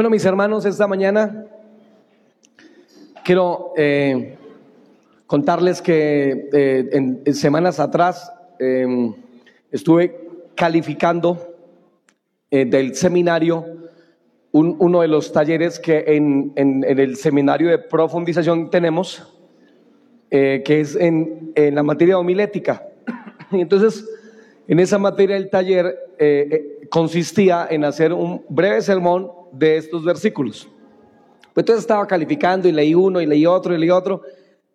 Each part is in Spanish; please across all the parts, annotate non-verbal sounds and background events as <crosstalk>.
Bueno, mis hermanos, esta mañana quiero eh, contarles que eh, en, semanas atrás em, estuve calificando eh, del seminario uno de los talleres que en, el seminario de profundización tenemos, que es en, en, la materia homilética. <coughs> Y entonces, en esa materia del taller consistía en hacer un breve sermón de estos versículos. Entonces estaba calificando y leí uno y leí otro y leí otro,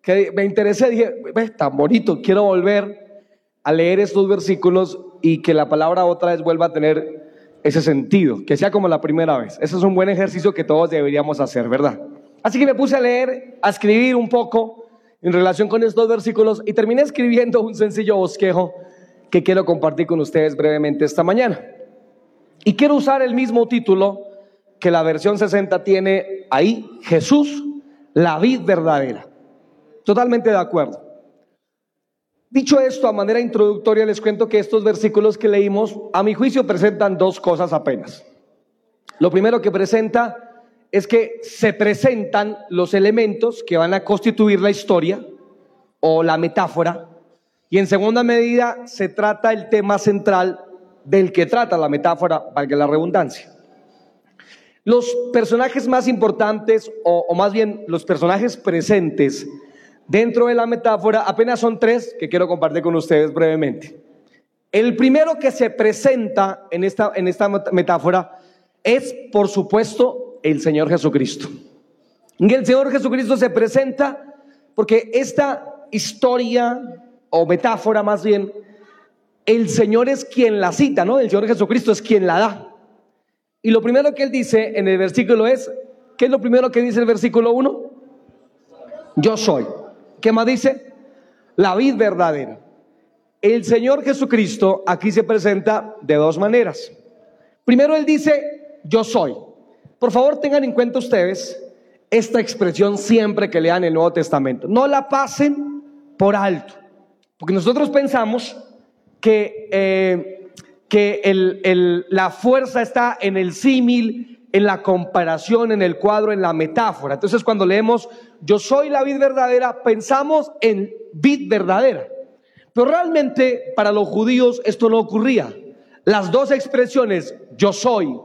que me interesé, dije, tan bonito, quiero volver a leer estos versículos y que la palabra otra vez vuelva a tener ese sentido, que sea como la primera vez. Ese es un buen ejercicio que todos deberíamos hacer, ¿verdad? Así que me puse a leer, a escribir un poco en relación con estos versículos y terminé escribiendo un sencillo bosquejo que quiero compartir con ustedes brevemente esta mañana. Y quiero usar el mismo título que la versión 60 tiene ahí Jesús, la vid verdadera. Totalmente de acuerdo. Dicho esto, a manera introductoria les cuento que estos versículos que leímos, a mi juicio, presentan dos cosas apenas. Lo primero que presenta es que se presentan los elementos que van a constituir la historia o la metáfora, y en segunda medida se trata el tema central del que trata la metáfora, valga la redundancia. Los personajes más importantes, o, más bien los personajes presentes dentro de la metáfora, apenas son tres que quiero compartir con ustedes brevemente. El primero que se presenta en esta, en esta metáfora es, por supuesto, el Señor Jesucristo. El Señor Jesucristo se presenta porque esta historia o metáfora más bien, el Señor es quien la cita, ¿no? El Señor Jesucristo es quien la da. Y lo primero que él dice en el versículo es, ¿qué es lo primero que dice el versículo 1? Yo soy. ¿Qué más dice? La vid verdadera. El Señor Jesucristo aquí se presenta de dos maneras. Primero él dice, yo soy. Por favor tengan en cuenta ustedes esta expresión siempre que lean el Nuevo Testamento. No la pasen por alto. Porque nosotros pensamos que eh, que el, la fuerza está en el símil, en la comparación, en el cuadro, en la metáfora. Entonces cuando leemos yo soy la vid verdadera, pensamos en vid verdadera. Pero realmente para los judíos esto no ocurría. Las dos expresiones yo soy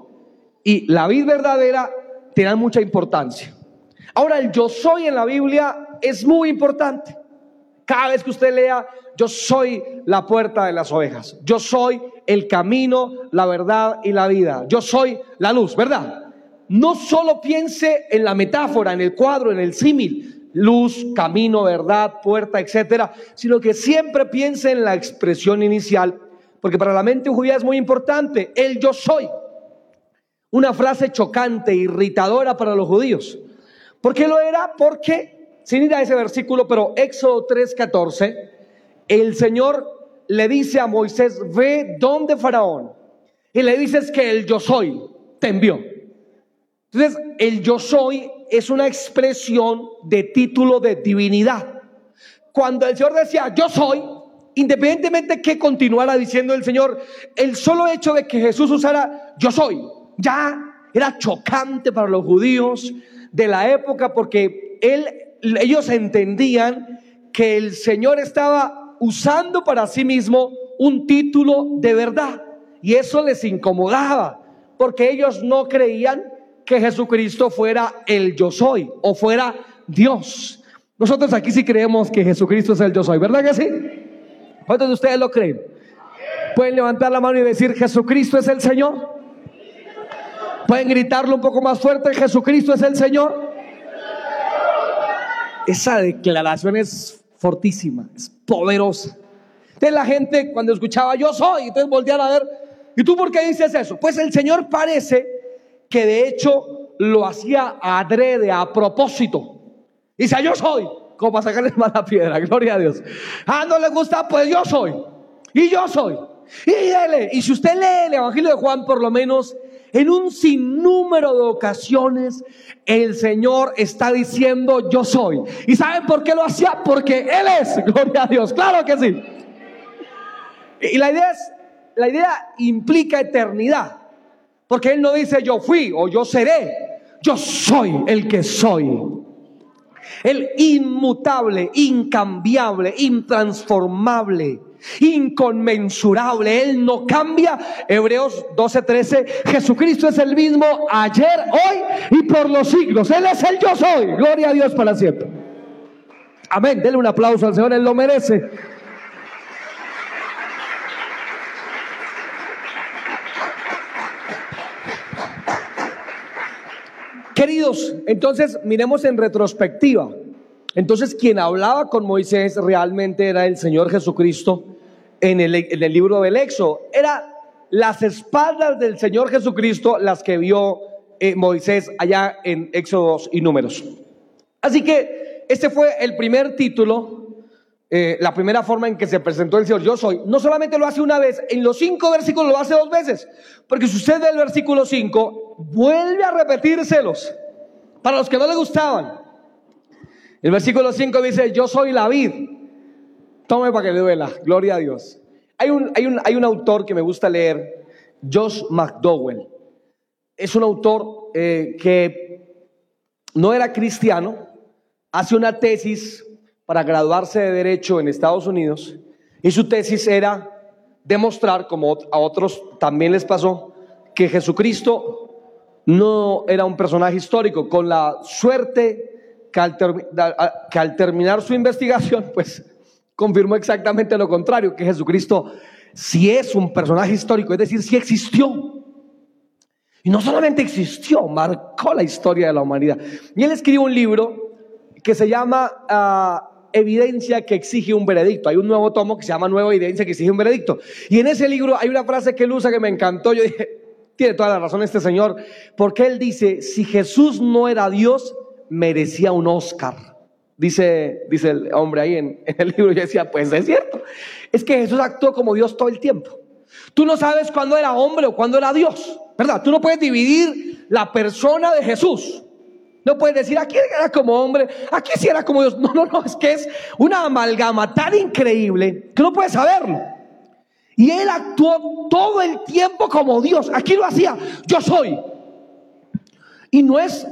y la vid verdadera tienen mucha importancia. Ahora el yo soy en la Biblia es muy importante. Cada vez que usted lea, yo soy la puerta de las ovejas, yo soy el camino, la verdad y la vida, yo soy la luz, ¿verdad? No solo piense en la metáfora, en el cuadro, en el símil, luz, camino, verdad, puerta, etcétera, sino que siempre piense en la expresión inicial, porque para la mente judía es muy importante, el yo soy. Una frase chocante, irritadora para los judíos. ¿Por qué lo era? Porque sin ir a ese versículo, pero Éxodo 3:14, el Señor le dice a Moisés, ve donde Faraón, y le dices que el yo soy te envió. Entonces, el yo soy es una expresión de título de divinidad. Cuando el Señor decía yo soy, independientemente que continuara diciendo el Señor, el solo hecho de que Jesús usara yo soy, ya era chocante para los judíos de la época porque él ellos entendían que el Señor estaba usando para sí mismo un título de verdad. Y eso les incomodaba, porque ellos no creían que Jesucristo fuera el yo soy o fuera Dios. Nosotros aquí sí creemos que Jesucristo es el yo soy, ¿verdad que sí? ¿Cuántos de ustedes lo creen? Pueden levantar la mano y decir, Jesucristo es el Señor. Pueden gritarlo un poco más fuerte, Jesucristo es el Señor. Esa declaración es fortísima, es poderosa. Entonces la gente cuando escuchaba yo soy, entonces volvían a ver, ¿y tú por qué dices eso? Pues el Señor parece que de hecho lo hacía adrede, a propósito. Dice, yo soy, como para sacarle mala piedra, gloria a Dios. Ah, no le gusta, pues yo soy. Y yo soy. Y. Y si usted lee el Evangelio de Juan, por lo menos en un sinnúmero de ocasiones el Señor está diciendo yo soy. ¿Y saben por qué lo hacía? Porque Él es, <laughs> gloria a Dios, claro que sí. Y la idea es, la idea implica eternidad, porque Él no dice yo fui o yo seré, yo soy el que soy. El inmutable, incambiable, intransformable, inconmensurable. Él no cambia. Hebreos 12:13. Jesucristo es el mismo ayer, hoy y por los siglos. Él es el yo soy. Gloria a Dios para siempre. Amén. Denle un aplauso al Señor. Él lo merece. Queridos, entonces miremos en retrospectiva. Entonces quien hablaba con Moisés realmente era el Señor Jesucristo en el, libro del Éxodo. Era las espaldas del Señor Jesucristo las que vio eh, Moisés allá en Éxodos y Números. Así que este fue el primer título, eh, la primera forma en que se presentó el Señor. Yo soy. No solamente lo hace una vez, en los cinco versículos lo hace dos veces. Porque si usted ve el versículo 5, vuelve a repetírselos para los que no le gustaban. El versículo 5 dice, yo soy la vid. Tome para que le duela, gloria a Dios. Hay un, hay un, hay un autor que me gusta leer, Josh McDowell. Es un autor eh, que no era cristiano, hace una tesis para graduarse de Derecho en Estados Unidos y su tesis era demostrar, como a otros también les pasó, que Jesucristo no era un personaje histórico, con la suerte que al, terminar su investigación, <laughs> pues confirmó exactamente lo contrario, que Jesucristo sí es un personaje histórico, es decir, sí existió. Y no solamente existió, marcó la historia de la humanidad. Y él escribió un libro que se llama ah, Evidencia que exige un veredicto. Hay un nuevo tomo que se llama Nueva Evidencia que exige un veredicto. Y en ese libro hay una frase que él usa que me encantó. Yo dije, tiene toda la razón este señor, porque él dice, si Jesús no era Dios, merecía un Oscar. Dice, dice el hombre ahí en, el libro, yo decía, pues es cierto, es que Jesús actuó como Dios todo el tiempo. Tú no sabes cuándo era hombre o cuándo era Dios, ¿verdad? Tú no puedes dividir la persona de Jesús. No puedes decir, aquí era como hombre, aquí sí era como Dios. No, no, no, es que es una amalgama tan increíble que no puedes saberlo. Y él actuó todo el tiempo como Dios. Aquí lo hacía, yo soy. Y no es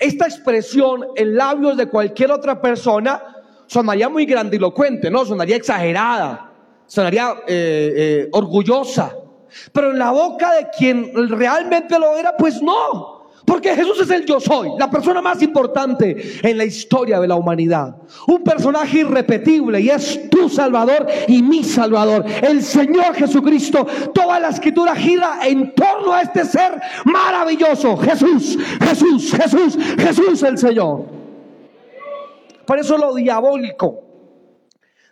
esta expresión en labios de cualquier otra persona, sonaría muy grandilocuente, ¿no? Sonaría exagerada, sonaría eh, eh, orgullosa. Pero en la boca de quien realmente lo era, pues no. Porque Jesús es el yo soy, la persona más importante en la historia de la humanidad. Un personaje irrepetible y es tu Salvador y mi Salvador. El Señor Jesucristo. Toda la escritura gira en torno a este ser maravilloso. Jesús, Jesús, Jesús, Jesús el Señor. Por eso lo diabólico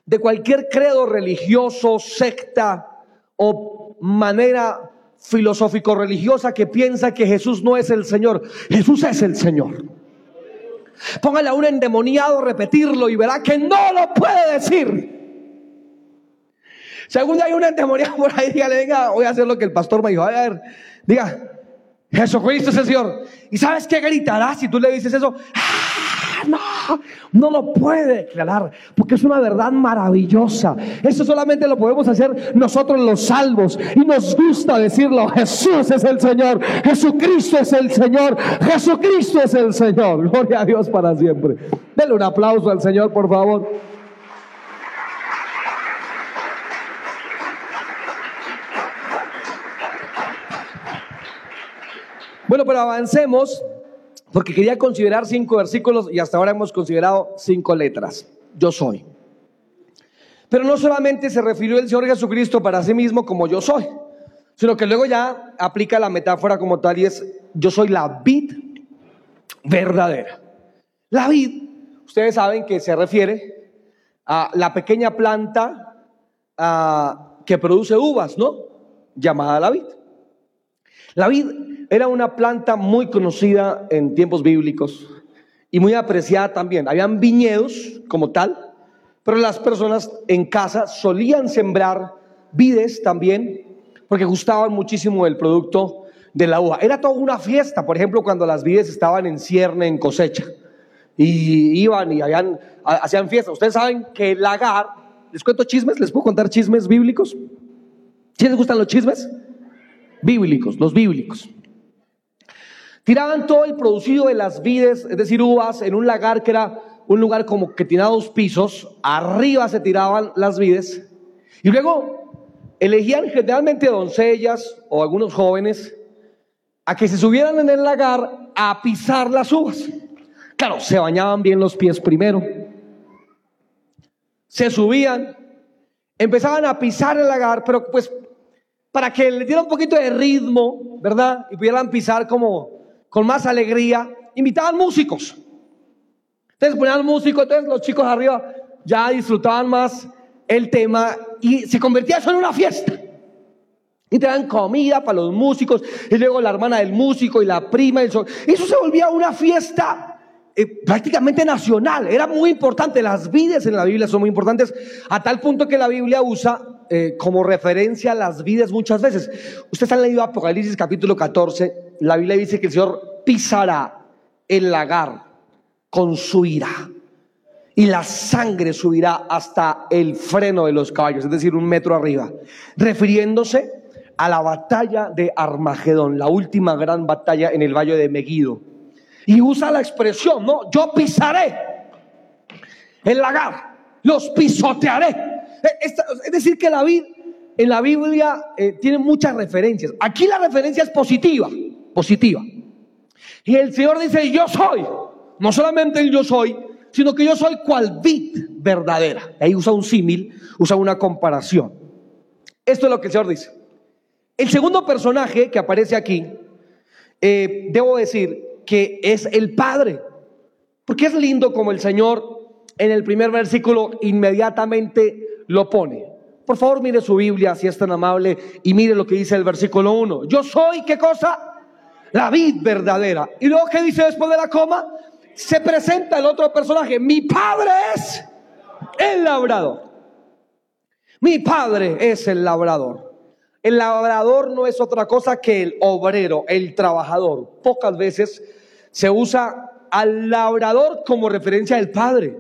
de cualquier credo religioso, secta o manera filosófico-religiosa que piensa que Jesús no es el Señor. Jesús es el Señor. Póngale a un endemoniado repetirlo y verá que no lo puede decir. Día hay un endemoniado por ahí, dígale, venga, voy a hacer lo que el pastor me dijo. A ver, diga, Jesucristo es el Señor. ¿Y sabes qué gritará si tú le dices eso? no, no lo puede declarar, porque es una verdad maravillosa. Eso solamente lo podemos hacer nosotros los salvos. Y nos gusta decirlo, Jesús es el Señor, Jesucristo es el Señor, Jesucristo es el Señor. Gloria a Dios para siempre. Denle un aplauso al Señor, por favor. Bueno, pero avancemos porque quería considerar cinco versículos y hasta ahora hemos considerado cinco letras. Yo soy. Pero no solamente se refirió el Señor Jesucristo para sí mismo como yo soy, sino que luego ya aplica la metáfora como tal y es yo soy la vid verdadera. La vid, ustedes saben que se refiere a la pequeña planta que produce uvas, ¿no? Llamada la vid. La vid era una planta muy conocida en tiempos bíblicos y muy apreciada también. Habían viñedos como tal, pero las personas en casa solían sembrar vides también porque gustaban muchísimo del producto de la uva. Era toda una fiesta, por ejemplo, cuando las vides estaban en cierne, en cosecha, y iban y hacían fiestas. Ustedes saben que el lagar, les cuento chismes, les puedo contar chismes bíblicos. ¿Sí les gustan los chismes? bíblicos, los bíblicos. Tiraban todo el producido de las vides, es decir, uvas, en un lagar que era un lugar como que tenía dos pisos. Arriba se tiraban las vides. Y luego elegían generalmente doncellas o algunos jóvenes a que se subieran en el lagar a pisar las uvas. Claro, se bañaban bien los pies primero. Se subían, empezaban a pisar el lagar, pero pues para que le diera un poquito de ritmo, ¿verdad? Y pudieran pisar como con más alegría, invitaban músicos. Entonces ponían músicos, entonces los chicos arriba ya disfrutaban más el tema y se convertía eso en una fiesta. Y te comida para los músicos, y luego la hermana del músico y la prima. Y eso, se volvía una fiesta eh, prácticamente nacional. Era muy importante. Las vides en la Biblia son muy importantes, a tal punto que la Biblia usa eh, como referencia las vides muchas veces. Ustedes han leído Apocalipsis capítulo 14. La Biblia dice que el Señor pisará el lagar con su ira y la sangre subirá hasta el freno de los caballos, es decir, un metro arriba, refiriéndose a la batalla de Armagedón, la última gran batalla en el valle de Megido. Y usa la expresión, ¿no? Yo pisaré el lagar, los pisotearé. E, es decir, que la en la Biblia eh, tiene muchas referencias. Aquí la referencia es positiva, positiva. Y el Señor dice, yo soy. No solamente el yo soy, sino que yo soy cual vid verdadera. Ahí usa un símil, usa una comparación. Esto es lo que el Señor dice. El segundo personaje que aparece aquí, eh, debo decir que es el Padre. Porque es lindo como el Señor en el primer versículo inmediatamente lo pone. Por favor, mire su Biblia si es tan amable y mire lo que dice el versículo 1. Yo soy, ¿qué cosa? La vid verdadera. Y luego, ¿qué dice después de la coma? Se presenta el otro personaje. Mi padre es el labrador. Mi padre es el labrador. El labrador no es otra cosa que el obrero, el trabajador. Pocas veces se usa al labrador como referencia del padre.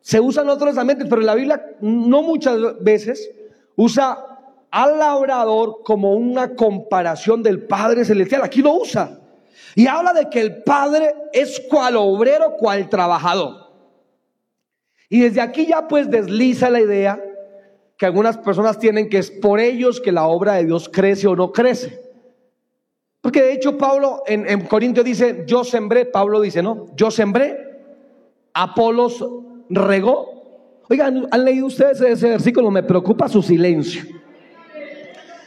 Se usan otros ambientes, pero la Biblia no muchas veces usa al labrador como una comparación del Padre Celestial. Aquí lo usa. Y habla de que el Padre es cual obrero, cual trabajador. Y desde aquí ya pues desliza la idea que algunas personas tienen que es por ellos que la obra de Dios crece o no crece. Porque de hecho Pablo en, en Corintios dice, yo sembré, Pablo dice, no, yo sembré, Apolos regó. Oigan, ¿han leído ustedes ese versículo? Me preocupa su silencio.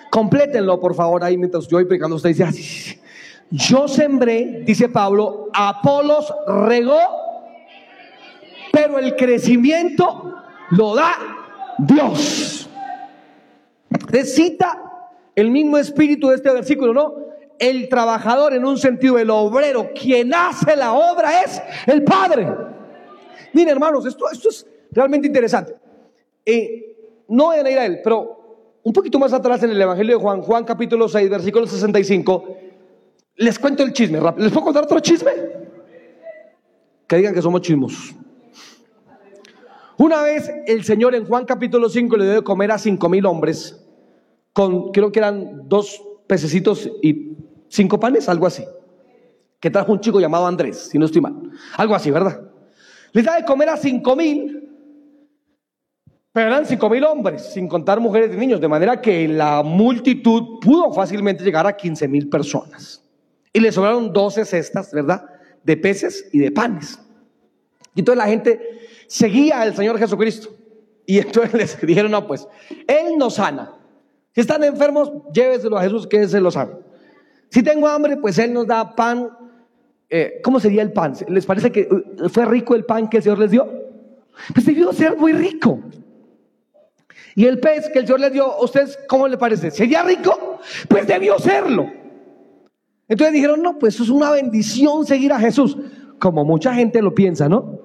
Complétenlo, por favor, ahí mientras yo voy predicando. Usted dice, así, yo sembré, dice Pablo, Apolos regó, pero el crecimiento lo da Dios. Cita el mismo espíritu de este versículo, ¿no? El trabajador en un sentido, el obrero, quien hace la obra es el Padre. Miren, hermanos, esto, esto es realmente interesante. Eh, no voy a ir a él, pero un poquito más atrás en el Evangelio de Juan, Juan capítulo 6, versículo 65, les cuento el chisme. ¿Les puedo contar otro chisme? Que digan que somos chismos. Una vez el Señor en Juan capítulo 5 le dio de comer a cinco mil hombres con, creo que eran dos pececitos y cinco panes, algo así. Que trajo un chico llamado Andrés, si no estoy mal. Algo así, ¿verdad? Les da de comer a cinco mil, pero eran cinco mil hombres, sin contar mujeres y niños, de manera que la multitud pudo fácilmente llegar a quince mil personas. Y le sobraron doce cestas, ¿verdad? De peces y de panes. Y entonces la gente seguía al Señor Jesucristo. Y entonces <laughs> les dijeron, no, pues, Él nos sana. Si están enfermos, lléveselo a Jesús, que Él se los sana. Si tengo hambre, pues Él nos da pan. Eh, ¿Cómo sería el pan? ¿Les parece que uh, fue rico el pan que el Señor les dio? Pues debió ser muy rico. Y el pez que el Señor les dio, ¿a ustedes cómo le parece? ¿Sería rico? Pues debió serlo. Entonces dijeron, no, pues es una bendición seguir a Jesús. Como mucha gente lo piensa, ¿no?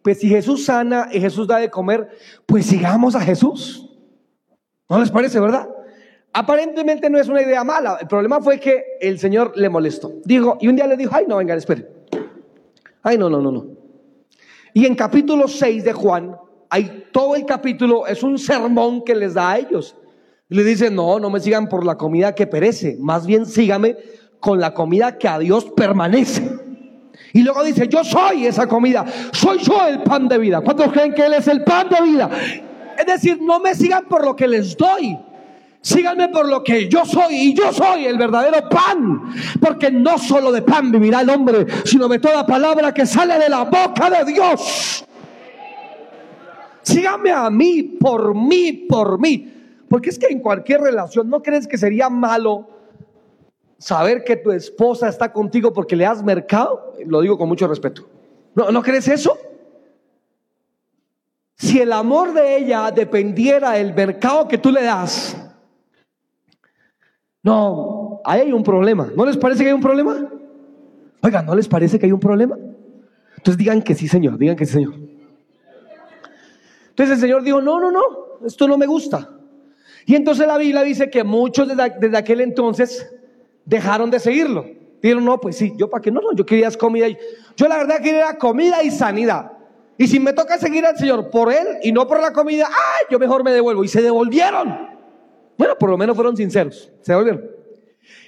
Pues si Jesús sana y Jesús da de comer, pues sigamos a Jesús. ¿No les parece, verdad? Aparentemente no es una idea mala. El problema fue que el Señor le molestó. Dijo, y un día le dijo, ay, no, venga, espere. Ay, no, no, no, no. Y en capítulo 6 de Juan, hay todo el capítulo, es un sermón que les da a ellos. Le dice, no, no me sigan por la comida que perece, más bien sígame con la comida que a Dios permanece. Y luego dice, yo soy esa comida, soy yo el pan de vida. ¿Cuántos creen que Él es el pan de vida? Es decir, no me sigan por lo que les doy, Síganme por lo que yo soy y yo soy el verdadero pan. Porque no solo de pan vivirá el hombre, sino de toda palabra que sale de la boca de Dios. Síganme a mí, por mí, por mí. Porque es que en cualquier relación, ¿no crees que sería malo saber que tu esposa está contigo porque le has mercado? Lo digo con mucho respeto. ¿No, ¿no crees eso? Si el amor de ella dependiera del mercado que tú le das, no, ahí hay un problema. ¿No les parece que hay un problema? Oiga, ¿no les parece que hay un problema? Entonces digan que sí, Señor, digan que sí, Señor. Entonces el Señor dijo, no, no, no, esto no me gusta. Y entonces la Biblia dice que muchos desde, aquel entonces dejaron de seguirlo. Dijeron, no, pues sí, yo para qué no, no, yo quería comida. Yo la verdad quería comida y sanidad. Y si me toca seguir al Señor por Él y no por la comida, ¡ay! Yo mejor me devuelvo. Y se devolvieron. Bueno, por lo menos fueron sinceros, se volvieron.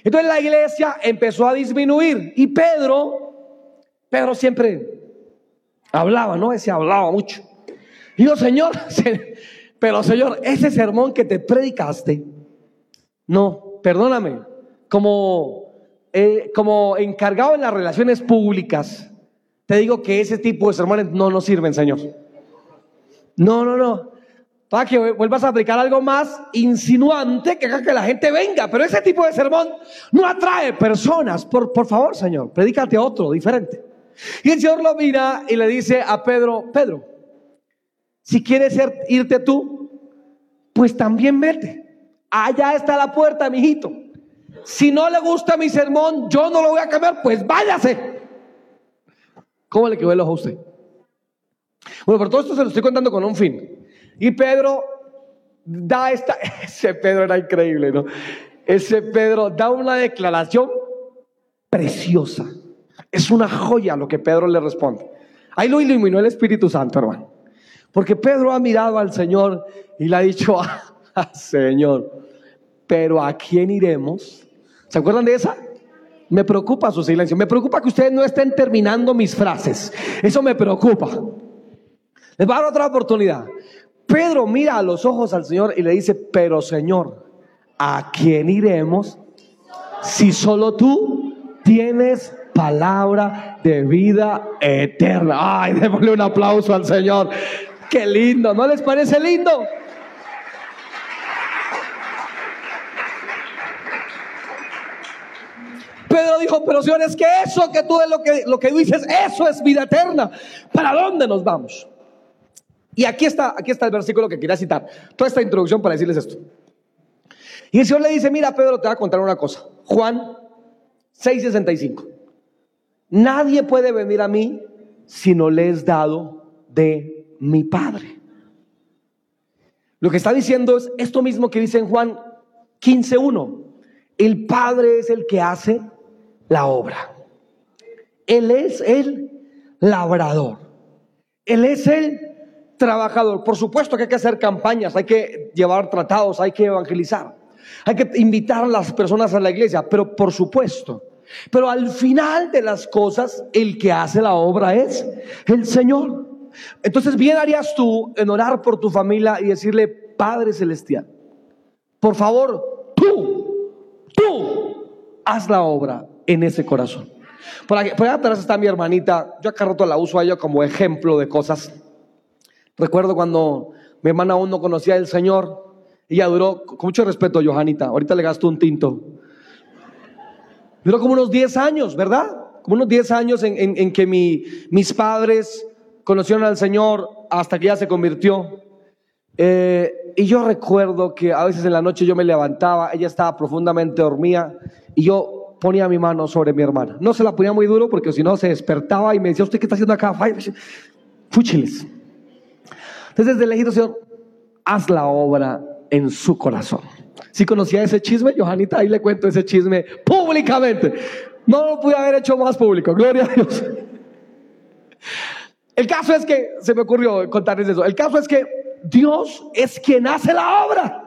Entonces la iglesia empezó a disminuir y Pedro, Pedro siempre hablaba, ¿no? Ese hablaba mucho. Y yo, Señor, <laughs> pero Señor, ese sermón que te predicaste, no, perdóname, como, eh, como encargado en las relaciones públicas, te digo que ese tipo de sermones no nos sirven, Señor. No, no, no para que vuelvas a aplicar algo más insinuante que haga que la gente venga. Pero ese tipo de sermón no atrae personas. Por, por favor, Señor, predícate otro, diferente. Y el Señor lo mira y le dice a Pedro, Pedro, si quieres irte tú, pues también vete. Allá está la puerta, mijito. Si no le gusta mi sermón, yo no lo voy a cambiar, pues váyase. ¿Cómo le quedó el ojo a usted? Bueno, pero todo esto se lo estoy contando con un fin. Y Pedro da esta, <laughs> ese Pedro era increíble, ¿no? Ese Pedro da una declaración preciosa. Es una joya lo que Pedro le responde. Ahí lo iluminó el Espíritu Santo, hermano. Porque Pedro ha mirado al Señor y le ha dicho, ah, Señor, pero ¿a quién iremos? ¿Se acuerdan de esa? Me preocupa su silencio. Me preocupa que ustedes no estén terminando mis frases. Eso me preocupa. Les va a dar otra oportunidad. Pedro mira a los ojos al Señor y le dice, pero Señor, ¿a quién iremos si solo tú tienes palabra de vida eterna? Ay, démosle un aplauso al Señor. Qué lindo, ¿no les parece lindo? Pedro dijo, pero Señor, es que eso que tú es lo que, lo que dices, eso es vida eterna. ¿Para dónde nos vamos? Y aquí está, aquí está el versículo que quería citar. Toda esta introducción para decirles esto. Y el Señor le dice, mira Pedro, te voy a contar una cosa. Juan 6:65. Nadie puede venir a mí si no le es dado de mi Padre. Lo que está diciendo es esto mismo que dice en Juan 15:1. El Padre es el que hace la obra. Él es el labrador. Él es el trabajador. Por supuesto que hay que hacer campañas, hay que llevar tratados, hay que evangelizar, hay que invitar a las personas a la iglesia, pero por supuesto. Pero al final de las cosas, el que hace la obra es el Señor. Entonces, bien harías tú en orar por tu familia y decirle, Padre Celestial, por favor, tú, tú, haz la obra en ese corazón. Por, aquí, por allá atrás está mi hermanita, yo acá roto la uso a ella como ejemplo de cosas Recuerdo cuando mi hermana aún no conocía al Señor. Ella duró, con mucho respeto, Johanita, ahorita le gasto un tinto. Duró como unos 10 años, ¿verdad? Como unos 10 años en, que mis padres conocieron al Señor hasta que ella se convirtió. Eh, y yo recuerdo que a veces en la noche yo me levantaba, ella estaba profundamente dormida y yo ponía mi mano sobre mi hermana. No se la ponía muy duro porque si no se despertaba y me decía, ¿usted qué está haciendo acá? Fúchiles. Entonces, desde elegido, Señor, haz la obra en su corazón. Si conocía ese chisme, Johanita, ahí le cuento ese chisme públicamente. No lo pude haber hecho más público, gloria a Dios. El caso es que, se me ocurrió contarles eso, el caso es que Dios es quien hace la obra.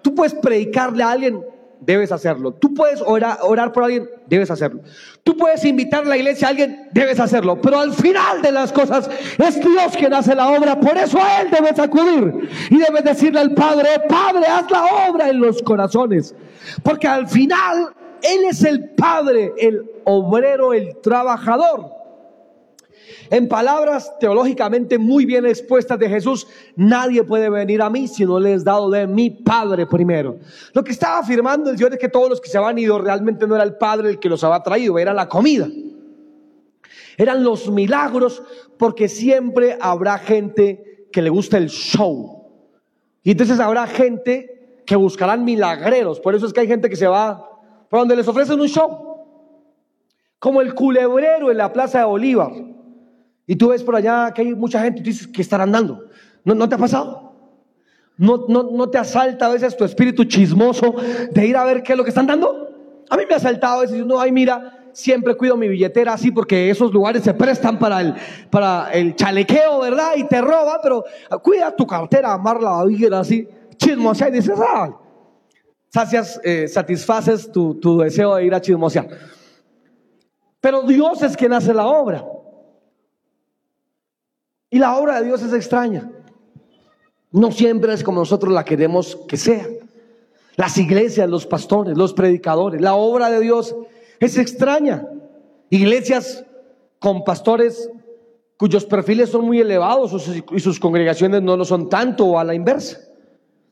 Tú puedes predicarle a alguien debes hacerlo. Tú puedes orar, por alguien, debes hacerlo. Tú puedes invitar a la iglesia a alguien, debes hacerlo. Pero al final de las cosas es Dios quien hace la obra. Por eso a Él debes acudir. Y debes decirle al Padre, Padre, haz la obra en los corazones. Porque al final Él es el Padre, el obrero, el trabajador. En palabras teológicamente muy bien expuestas de Jesús, nadie puede venir a mí si no le es dado de mi Padre primero. Lo que estaba afirmando el Señor es que todos los que se habían ido realmente no era el Padre el que los había traído, era la comida. Eran los milagros porque siempre habrá gente que le gusta el show. Y entonces habrá gente que buscarán milagreros. Por eso es que hay gente que se va por donde les ofrecen un show. Como el culebrero en la plaza de Bolívar y tú ves por allá que hay mucha gente y dices que estarán dando. ¿No, ¿No te ha pasado? ¿No, no, ¿No te asalta a veces tu espíritu chismoso de ir a ver qué es lo que están dando? A mí me ha asaltado a veces, no, ay mira, siempre cuido mi billetera así porque esos lugares se prestan para el, para el chalequeo, ¿verdad? Y te roban, pero cuida tu cartera, amarla la así, chismosear y dices, ah, sacias, eh, satisfaces tu, tu deseo de ir a chismosear. Pero Dios es quien hace la obra. Y la obra de Dios es extraña. No siempre es como nosotros la queremos que sea. Las iglesias, los pastores, los predicadores, la obra de Dios es extraña. Iglesias con pastores cuyos perfiles son muy elevados y sus congregaciones no lo son tanto o a la inversa.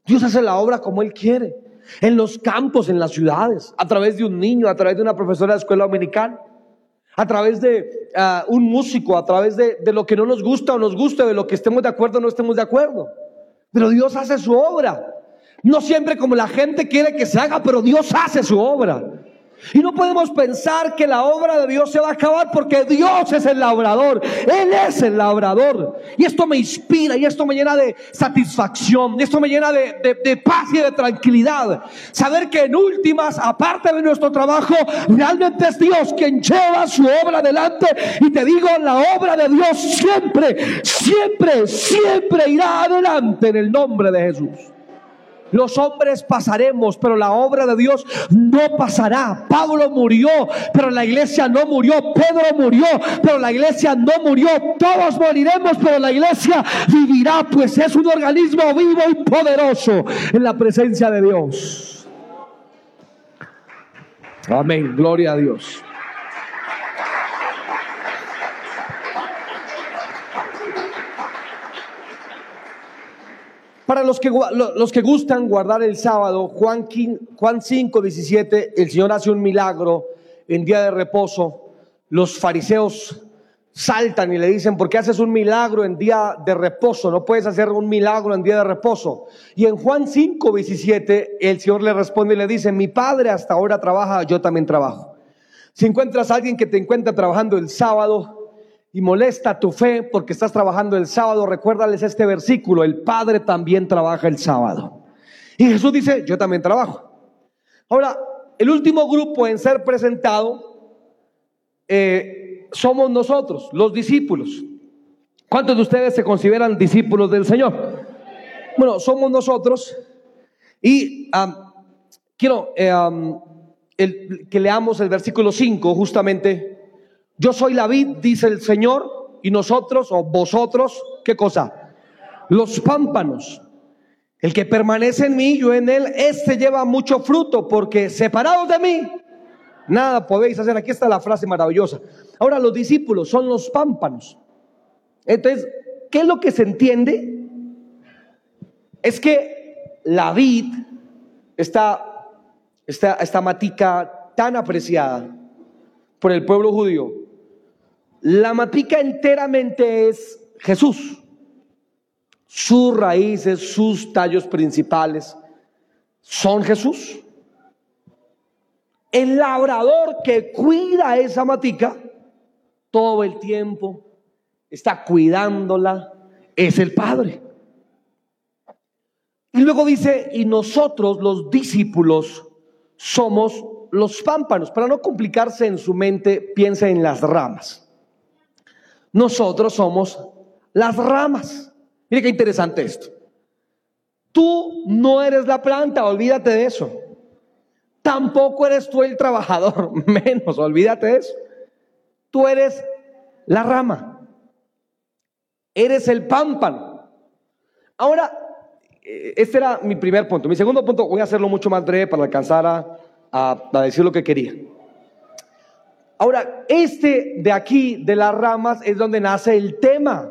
Dios hace la obra como Él quiere, en los campos, en las ciudades, a través de un niño, a través de una profesora de escuela dominical a través de ah, un músico, a través de, de, lo que no nos gusta o nos gusta, de lo que estemos de acuerdo o no estemos de acuerdo. Pero Dios hace su obra. No siempre como la gente quiere que se haga, pero Dios hace su obra. Y no podemos pensar que la obra de Dios se va a acabar porque Dios es el labrador. Él es el labrador. Y esto me inspira y esto me llena de satisfacción. Y esto me llena de, de, paz y de tranquilidad. Saber que en últimas, aparte de nuestro trabajo, realmente es Dios quien lleva su obra adelante. Y te digo, la obra de Dios siempre, siempre, siempre irá adelante en el nombre de Jesús. Los hombres pasaremos, pero la obra de Dios no pasará. Pablo murió, pero la iglesia no murió. Pedro murió, pero la iglesia no murió. Todos moriremos, pero la iglesia vivirá, pues es un organismo vivo y poderoso en la presencia de Dios. Amén, gloria a Dios. Para los que, los que gustan guardar el sábado, Juan, Juan 5, 17, el Señor hace un milagro en día de reposo. Los fariseos saltan y le dicen, ¿por qué haces un milagro en día de reposo? No puedes hacer un milagro en día de reposo. Y en Juan 5, 17, el Señor le responde y le dice, mi padre hasta ahora trabaja, yo también trabajo. Si encuentras a alguien que te encuentra trabajando el sábado, y molesta tu fe porque estás trabajando el sábado, recuérdales este versículo, el Padre también trabaja el sábado. Y Jesús dice, yo también trabajo. Ahora, el último grupo en ser presentado eh, somos nosotros, los discípulos. ¿Cuántos de ustedes se consideran discípulos del Señor? Bueno, somos nosotros. Y quiero eh, el, que leamos el versículo 5 justamente yo soy la vid, dice el Señor, y nosotros o vosotros, ¿qué cosa? Los pámpanos. El que permanece en mí, yo en él, este lleva mucho fruto, porque separados de mí, nada podéis hacer. Aquí está la frase maravillosa. Ahora, los discípulos son los pámpanos. Entonces, ¿qué es lo que se entiende? Es que la vid, esta, esta, esta matica tan apreciada por el pueblo judío, la matica enteramente es Jesús. Sus raíces, sus tallos principales son Jesús. El labrador que cuida esa matica todo el tiempo, está cuidándola, es el Padre. Y luego dice, y nosotros los discípulos somos los pámpanos. Para no complicarse en su mente, piensa en las ramas. Nosotros somos las ramas. Mire qué interesante esto. Tú no eres la planta, olvídate de eso. tampoco eres tú el trabajador, <laughs> menos, olvídate de eso. Tú eres la rama, eres el pámpano. Ahora, eh, este era mi primer punto. Mi segundo punto, voy a hacerlo mucho más breve para alcanzar a, a decir lo que quería. Ahora, este de aquí, de las ramas, es donde nace el tema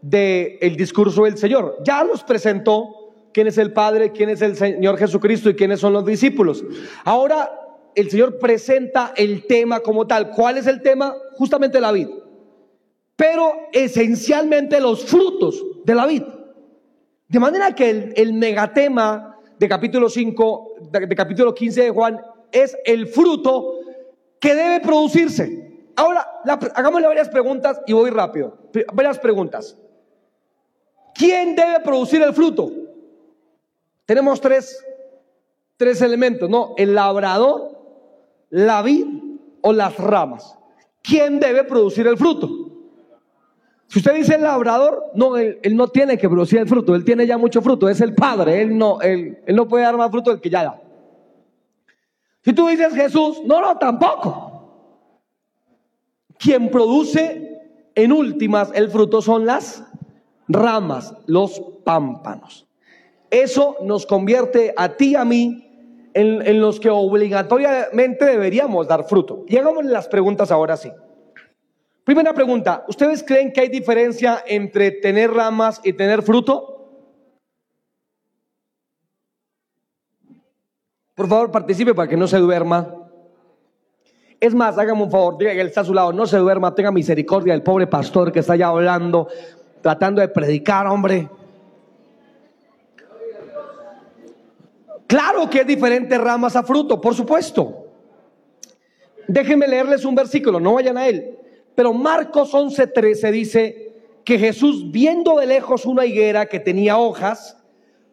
del discurso del Señor. Ya nos presentó quién es el Padre, quién es el Señor Jesucristo y quiénes son los discípulos. Ahora el Señor presenta el tema como tal. ¿Cuál es el tema? Justamente la vida. Pero esencialmente los frutos de la vida. De manera que el, megatema de capítulo 5, de, de capítulo 15 de Juan, es el fruto que debe producirse. Ahora, hagámosle varias preguntas y voy rápido. Varias preguntas. ¿Quién debe producir el fruto? Tenemos tres, tres elementos, ¿no? El labrador, la vid o las ramas. ¿Quién debe producir el fruto? Si usted dice el labrador, no, él, no tiene que producir el fruto, él tiene ya mucho fruto, es el padre, él no, él, él no puede dar más fruto del que ya da. Si tú dices Jesús, no, no, tampoco. Quien produce en últimas el fruto son las ramas, los pámpanos. Eso nos convierte a ti y a mí en, los que obligatoriamente deberíamos dar fruto. Y hagámosle las preguntas ahora sí. Primera pregunta, ¿ustedes creen que hay diferencia entre tener ramas y tener fruto? Por favor, participe para que no se duerma. Es más, hágame un favor, diga que él está a su lado, no se duerma, tenga misericordia del pobre pastor que está allá hablando, tratando de predicar, hombre. Claro que es diferente ramas a fruto, por supuesto. Déjenme leerles un versículo, no vayan a él. Pero Marcos 11:13 dice que Jesús, viendo de lejos una higuera que tenía hojas,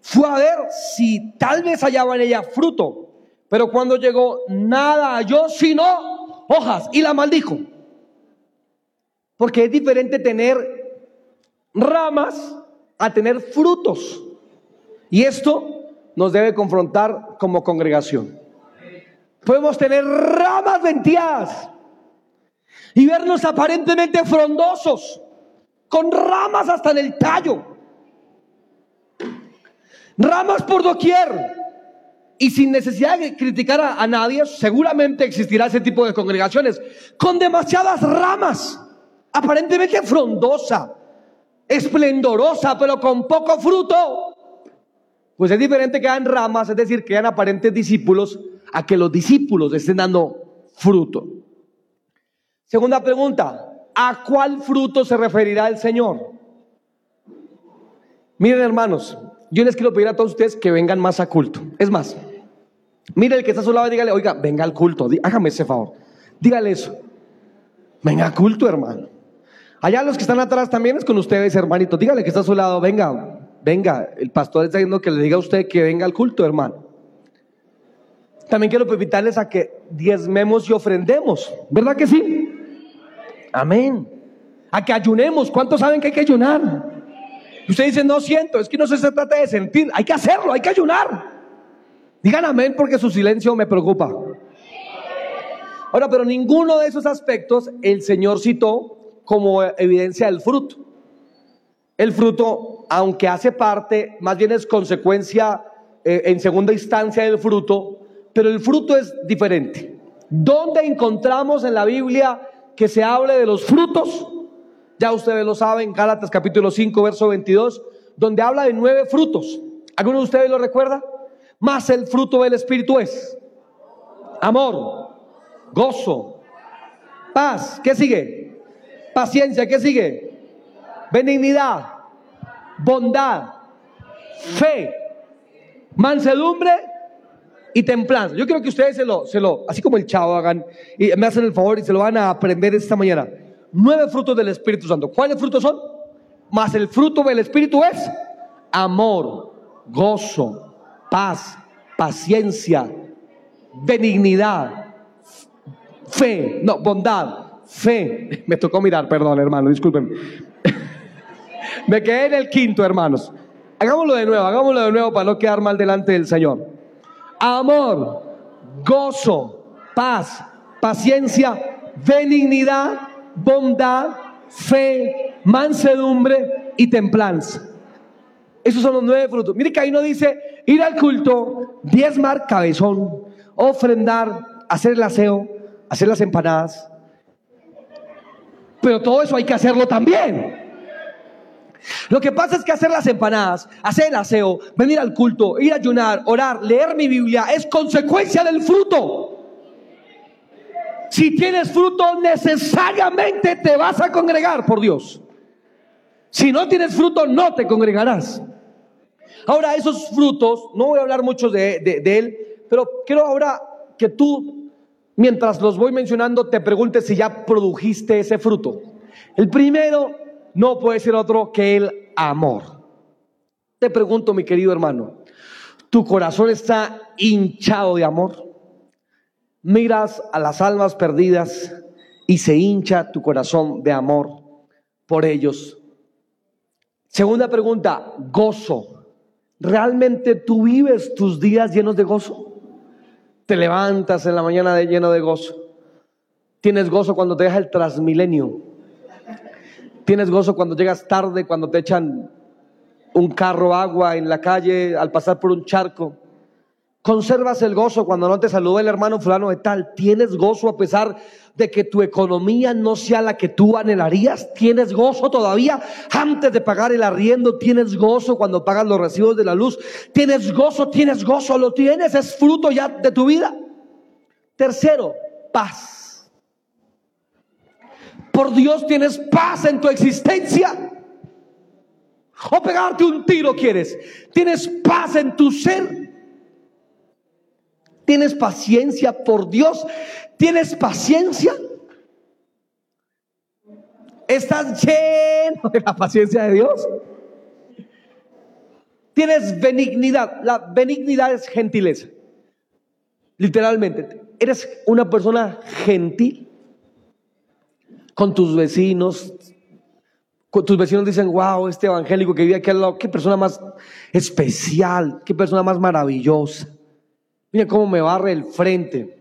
fue a ver si tal vez hallaba en ella fruto. Pero cuando llegó, nada halló sino hojas y la maldijo. Porque es diferente tener ramas a tener frutos. Y esto nos debe confrontar como congregación. Podemos tener ramas venteadas y vernos aparentemente frondosos, con ramas hasta en el tallo ramas por doquier. Y sin necesidad de criticar a, nadie, seguramente existirá ese tipo de congregaciones con demasiadas ramas, aparentemente frondosa, esplendorosa, pero con poco fruto. Pues es diferente que hayan ramas, es decir, que hayan aparentes discípulos, a que los discípulos estén dando fruto. Segunda pregunta, ¿a cuál fruto se referirá el Señor? Miren hermanos, yo les quiero pedir a todos ustedes que vengan más a culto. Es más, mire el que está a su lado y dígale, oiga, venga al culto, hágame ese favor. Dígale eso. Venga a culto, hermano. Allá los que están atrás también es con ustedes, hermanito. Dígale que está a su lado, venga, venga. El pastor está diciendo que le diga a usted que venga al culto, hermano. También quiero invitarles a que diezmemos y ofrendemos. ¿Verdad que sí? Amén. A que ayunemos. ¿Cuántos saben que hay que ayunar? Usted dice, no siento, es que no se trata de sentir, hay que hacerlo, hay que ayunar. Digan amén porque su silencio me preocupa. Ahora, pero ninguno de esos aspectos el Señor citó como evidencia del fruto. El fruto, aunque hace parte, más bien es consecuencia eh, en segunda instancia del fruto, pero el fruto es diferente. ¿Dónde encontramos en la Biblia que se hable de los frutos? Ya ustedes lo saben, Gálatas capítulo 5, verso 22, donde habla de nueve frutos. ¿Alguno de ustedes lo recuerda? Más el fruto del Espíritu es amor, gozo, paz. ¿Qué sigue? Paciencia. ¿Qué sigue? Benignidad, bondad, fe, mansedumbre y templanza. Yo quiero que ustedes se lo, se lo, así como el chavo hagan y me hacen el favor y se lo van a aprender esta mañana nueve frutos del Espíritu Santo. ¿Cuáles frutos son? Más el fruto del Espíritu es amor, gozo, paz, paciencia, benignidad, fe, no, bondad, fe. <laughs> Me tocó mirar, perdón, hermano, disculpen. <laughs> Me quedé en el quinto, hermanos. Hagámoslo de nuevo, hagámoslo de nuevo para no quedar mal delante del Señor. Amor, gozo, paz, paciencia, benignidad, bondad, fe, mansedumbre y templanza. Esos son los nueve frutos. Mire que ahí no dice ir al culto, diezmar cabezón, ofrendar, hacer el aseo, hacer las empanadas. Pero todo eso hay que hacerlo también. Lo que pasa es que hacer las empanadas, hacer el aseo, venir al culto, ir a ayunar, orar, leer mi Biblia, es consecuencia del fruto. Si tienes fruto, necesariamente te vas a congregar por Dios. Si no tienes fruto, no te congregarás. Ahora, esos frutos, no voy a hablar mucho de, de él, pero quiero ahora que tú, mientras los voy mencionando, te preguntes si ya produjiste ese fruto. El primero no puede ser otro que el amor. Te pregunto, mi querido hermano, ¿tu corazón está hinchado de amor? Miras a las almas perdidas y se hincha tu corazón de amor por ellos. Segunda pregunta, gozo. ¿Realmente tú vives tus días llenos de gozo? Te levantas en la mañana lleno de gozo. Tienes gozo cuando te deja el transmilenio Tienes gozo cuando llegas tarde, cuando te echan un carro agua en la calle al pasar por un charco. Conservas el gozo cuando no te saludó el hermano fulano de tal. Tienes gozo a pesar de que tu economía no sea la que tú anhelarías. Tienes gozo todavía antes de pagar el arriendo. Tienes gozo cuando pagas los recibos de la luz. Tienes gozo, tienes gozo, lo tienes. Es fruto ya de tu vida. Tercero, paz. Por Dios tienes paz en tu existencia. O pegarte un tiro quieres. Tienes paz en tu ser. Tienes paciencia por Dios. Tienes paciencia. Estás lleno de la paciencia de Dios. Tienes benignidad. La benignidad es gentileza. Literalmente. Eres una persona gentil con tus vecinos. tus vecinos dicen, wow, este evangélico que vive aquí al lado, qué persona más especial, qué persona más maravillosa. Mira cómo me barre el frente.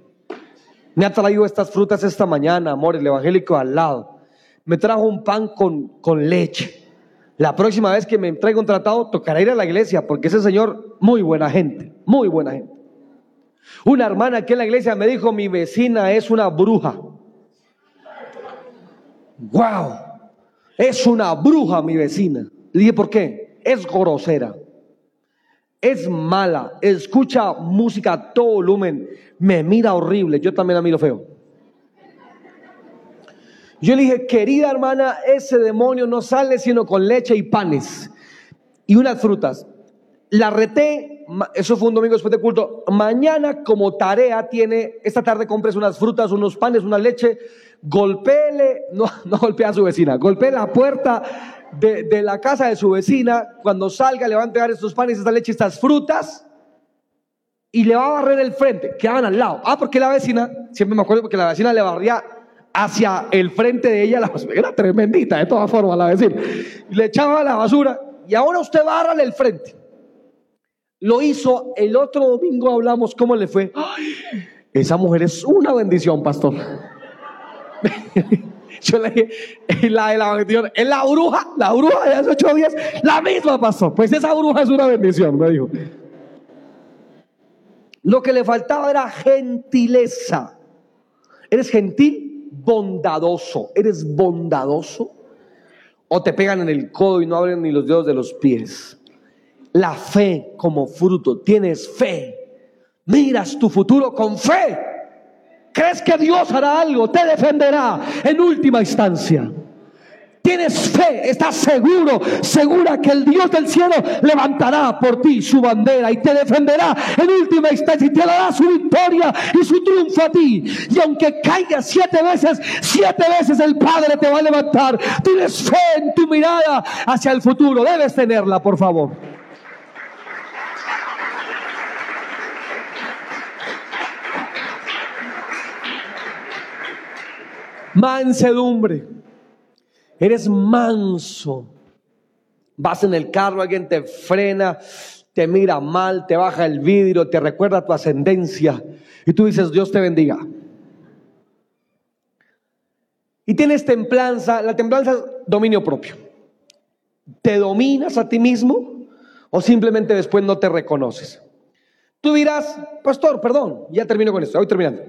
Me ha traído estas frutas esta mañana, amor, el evangélico al lado. Me trajo un pan con, con leche. La próxima vez que me traiga un tratado, tocará ir a la iglesia, porque ese señor, muy buena gente, muy buena gente. Una hermana aquí en la iglesia me dijo, mi vecina es una bruja wow, es una bruja mi vecina. Le dije, ¿por qué? Es grosera, es mala, escucha música a todo volumen, me mira horrible, yo también la miro feo. Yo le dije, querida hermana, ese demonio no sale sino con leche y panes y unas frutas. La reté, eso fue un domingo después de culto. Mañana como tarea tiene, esta tarde compres unas frutas, unos panes, una leche golpeele, no, <laughs> no golpea a su vecina, golpee la puerta de, la casa de su vecina, cuando salga le va a entregar estos panes, esta leche, estas frutas, y le va a barrer el frente, que hagan al lado. Ah, porque la vecina, siempre me acuerdo porque la vecina le barría hacia el frente de ella, la era tremendita de todas formas la vecina, le echaba la basura, y ahora usted bárrale el frente. Lo hizo, el otro domingo hablamos cómo le fue. esa mujer es una bendición, pastor. <laughs> <laughs> Yo le dije, la de la bendición, es la bruja, la bruja de hace ocho días, la misma pasó. Pues esa bruja es una bendición, me dijo. Lo que le faltaba era gentileza. Eres gentil, bondadoso. Eres bondadoso. O te pegan en el codo y no abren ni los dedos de los pies. La fe como fruto. Tienes fe. Miras tu futuro con fe. ¿Crees que Dios hará algo? Te defenderá en última instancia. Tienes fe, estás seguro, segura que el Dios del cielo levantará por ti su bandera y te defenderá en última instancia y te dará su victoria y su triunfo a ti. Y aunque caigas siete veces, siete veces el Padre te va a levantar. Tienes fe en tu mirada hacia el futuro. Debes tenerla, por favor. Mansedumbre. Eres manso. Vas en el carro, alguien te frena, te mira mal, te baja el vidrio, te recuerda tu ascendencia y tú dices, Dios te bendiga. Y tienes templanza, la templanza es dominio propio. ¿Te dominas a ti mismo o simplemente después no te reconoces? Tú dirás, pastor, perdón, ya termino con esto, voy terminando.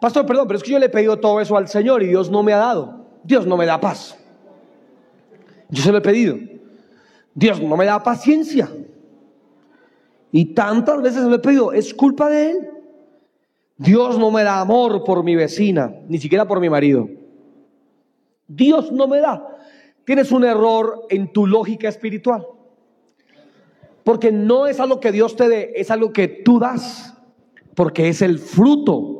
Pastor, perdón, pero es que yo le he pedido todo eso al Señor y Dios no me ha dado. Dios no me da paz. Yo se lo he pedido. Dios no me da paciencia. Y tantas veces lo he pedido, es culpa de Él. Dios no me da amor por mi vecina, ni siquiera por mi marido. Dios no me da. Tienes un error en tu lógica espiritual. Porque no es algo que Dios te dé, es algo que tú das. Porque es el fruto.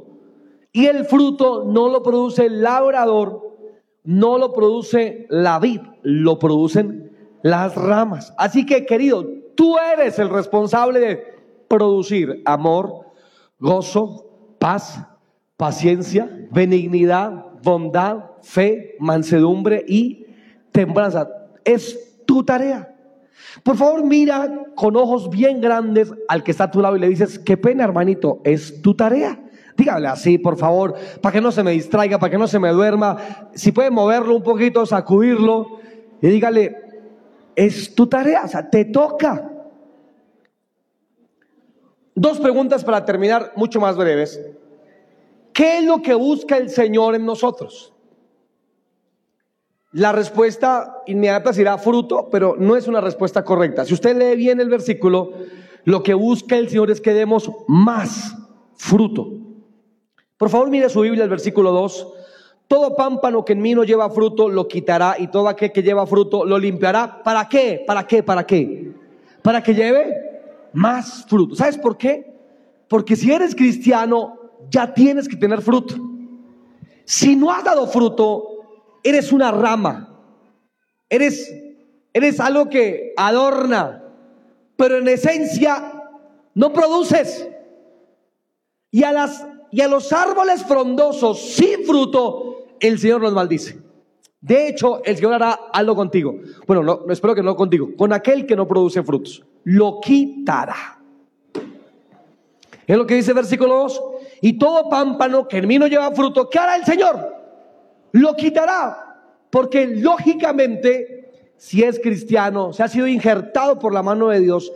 Y el fruto no lo produce el labrador, no lo produce la vid, lo producen las ramas. Así que, querido, tú eres el responsable de producir amor, gozo, paz, paciencia, benignidad, bondad, fe, mansedumbre y templanza. Es tu tarea. Por favor, mira con ojos bien grandes al que está a tu lado y le dices, qué pena, hermanito, es tu tarea. Dígale así, por favor, para que no se me distraiga, para que no se me duerma. Si puede moverlo un poquito, sacudirlo y dígale, es tu tarea, o sea, te toca. Dos preguntas para terminar, mucho más breves. ¿Qué es lo que busca el Señor en nosotros? La respuesta inmediata será fruto, pero no es una respuesta correcta. Si usted lee bien el versículo, lo que busca el Señor es que demos más fruto. Por favor, mire su Biblia, el versículo 2. Todo pámpano que en mí no lleva fruto lo quitará y todo aquel que lleva fruto lo limpiará. ¿Para qué? ¿Para qué? ¿Para qué? Para que lleve más fruto. ¿Sabes por qué? Porque si eres cristiano, ya tienes que tener fruto. Si no has dado fruto, eres una rama. Eres, eres algo que adorna, pero en esencia no produces. Y a las y a los árboles frondosos sin fruto, el Señor los maldice. De hecho, el Señor hará algo contigo. Bueno, no, espero que no contigo, con aquel que no produce frutos. Lo quitará. Es lo que dice versículo 2. Y todo pámpano que en mí no lleva fruto, ¿qué hará el Señor? Lo quitará. Porque lógicamente, si es cristiano, se ha sido injertado por la mano de Dios,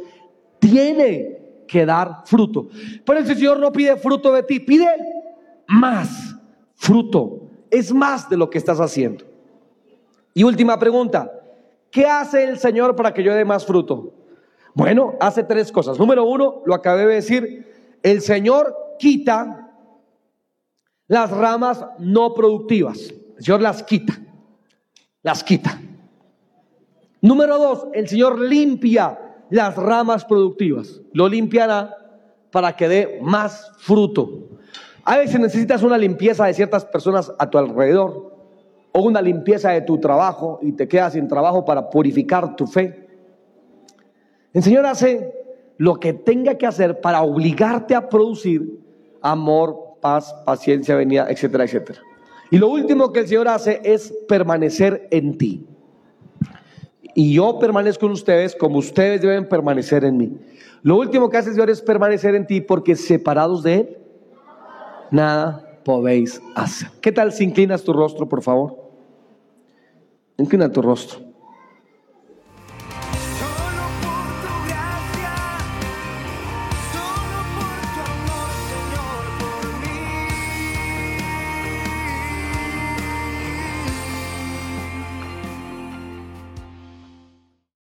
tiene que dar fruto. Pero el Señor no pide fruto de ti, pide más fruto. Es más de lo que estás haciendo. Y última pregunta, ¿qué hace el Señor para que yo dé más fruto? Bueno, hace tres cosas. Número uno, lo acabé de decir, el Señor quita las ramas no productivas. El Señor las quita, las quita. Número dos, el Señor limpia las ramas productivas. Lo limpiará para que dé más fruto. A veces necesitas una limpieza de ciertas personas a tu alrededor o una limpieza de tu trabajo y te quedas sin trabajo para purificar tu fe. El Señor hace lo que tenga que hacer para obligarte a producir amor, paz, paciencia, venida, etcétera, etcétera. Y lo último que el Señor hace es permanecer en ti y yo permanezco en ustedes como ustedes deben permanecer en mí. Lo último que hace el Señor es permanecer en ti porque separados de Él, nada podéis hacer. ¿Qué tal si inclinas tu rostro, por favor? Inclina tu rostro.